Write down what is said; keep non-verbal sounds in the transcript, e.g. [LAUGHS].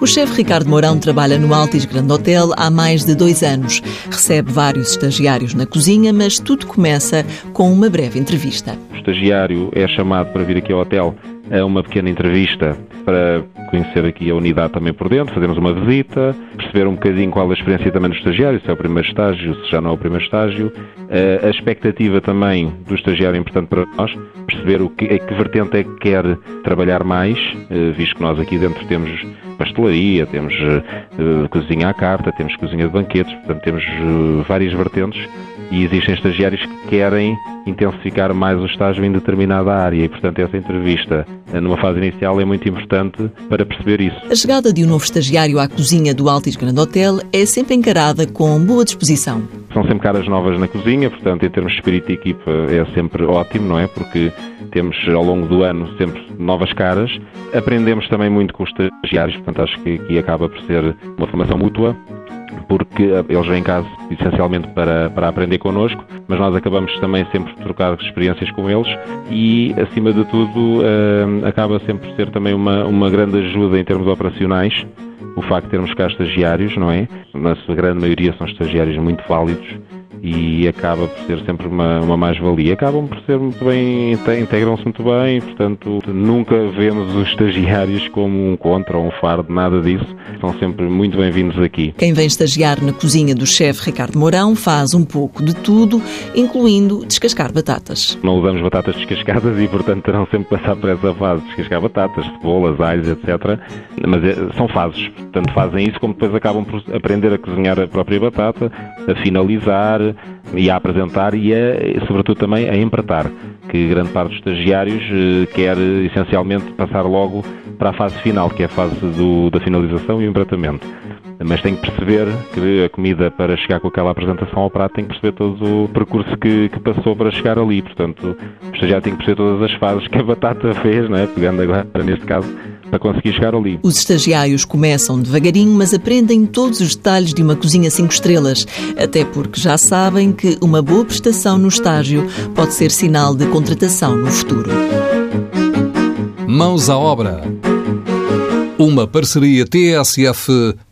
O chefe Ricardo Mourão trabalha no Altis Grand Hotel há mais de dois anos. Recebe vários estagiários na cozinha, mas tudo começa com uma breve entrevista. O estagiário é chamado para vir aqui ao hotel uma pequena entrevista para conhecer aqui a unidade também por dentro, fazermos uma visita, perceber um bocadinho qual a experiência também do estagiário, se é o primeiro estágio, se já não é o primeiro estágio, eh, a expectativa também do estagiário é importante para nós, perceber o que, a que vertente é que quer trabalhar mais, eh, visto que nós aqui dentro temos pastelaria, temos uh, cozinha à carta, temos cozinha de banquetes, portanto temos uh, várias vertentes e existem estagiários que querem intensificar mais o estágio em determinada área e, portanto, essa entrevista numa fase inicial é muito importante para perceber isso. A chegada de um novo estagiário à cozinha do Altis Grand Hotel é sempre encarada com boa disposição. São sempre caras novas na cozinha, portanto, em termos de espírito de equipa é sempre ótimo, não é? Porque temos ao longo do ano sempre novas caras. Aprendemos também muito com os estagiários, portanto, acho que aqui acaba por ser uma formação mútua porque eles vêm cá essencialmente para, para aprender connosco, mas nós acabamos também sempre de trocar experiências com eles e, acima de tudo, uh, acaba sempre por ser também uma, uma grande ajuda em termos operacionais o facto de termos cá estagiários, não é? Na sua grande maioria são estagiários muito válidos e acaba por ser sempre uma, uma mais-valia. Acabam por ser muito bem, integram-se muito bem, portanto, nunca vemos os estagiários como um contra ou um fardo, nada disso. São sempre muito bem-vindos aqui. Quem vem estagiar na cozinha do chefe Ricardo Mourão faz um pouco de tudo, incluindo descascar batatas. Não usamos batatas descascadas e, portanto, terão sempre passar por essa fase de descascar batatas, cebolas, alhos, etc. Mas é, são fases, portanto, fazem isso como depois acabam por aprender a cozinhar a própria batata, a finalizar, e a apresentar e, a, sobretudo, também a empratar, que grande parte dos estagiários eh, quer essencialmente passar logo para a fase final, que é a fase do, da finalização e o empratamento. Mas tem que perceber que a comida, para chegar com aquela apresentação ao prato, tem que perceber todo o percurso que, que passou para chegar ali. Portanto, o estagiário tem que perceber todas as fases que a batata [LAUGHS] fez, não é? pegando agora, neste caso, para conseguir chegar ali. Os estagiários começam devagarinho, mas aprendem todos os detalhes de uma cozinha cinco estrelas, até porque já sabem que uma boa prestação no estágio pode ser sinal de contratação no futuro. Mãos à obra. Uma parceria TSF-IEFP.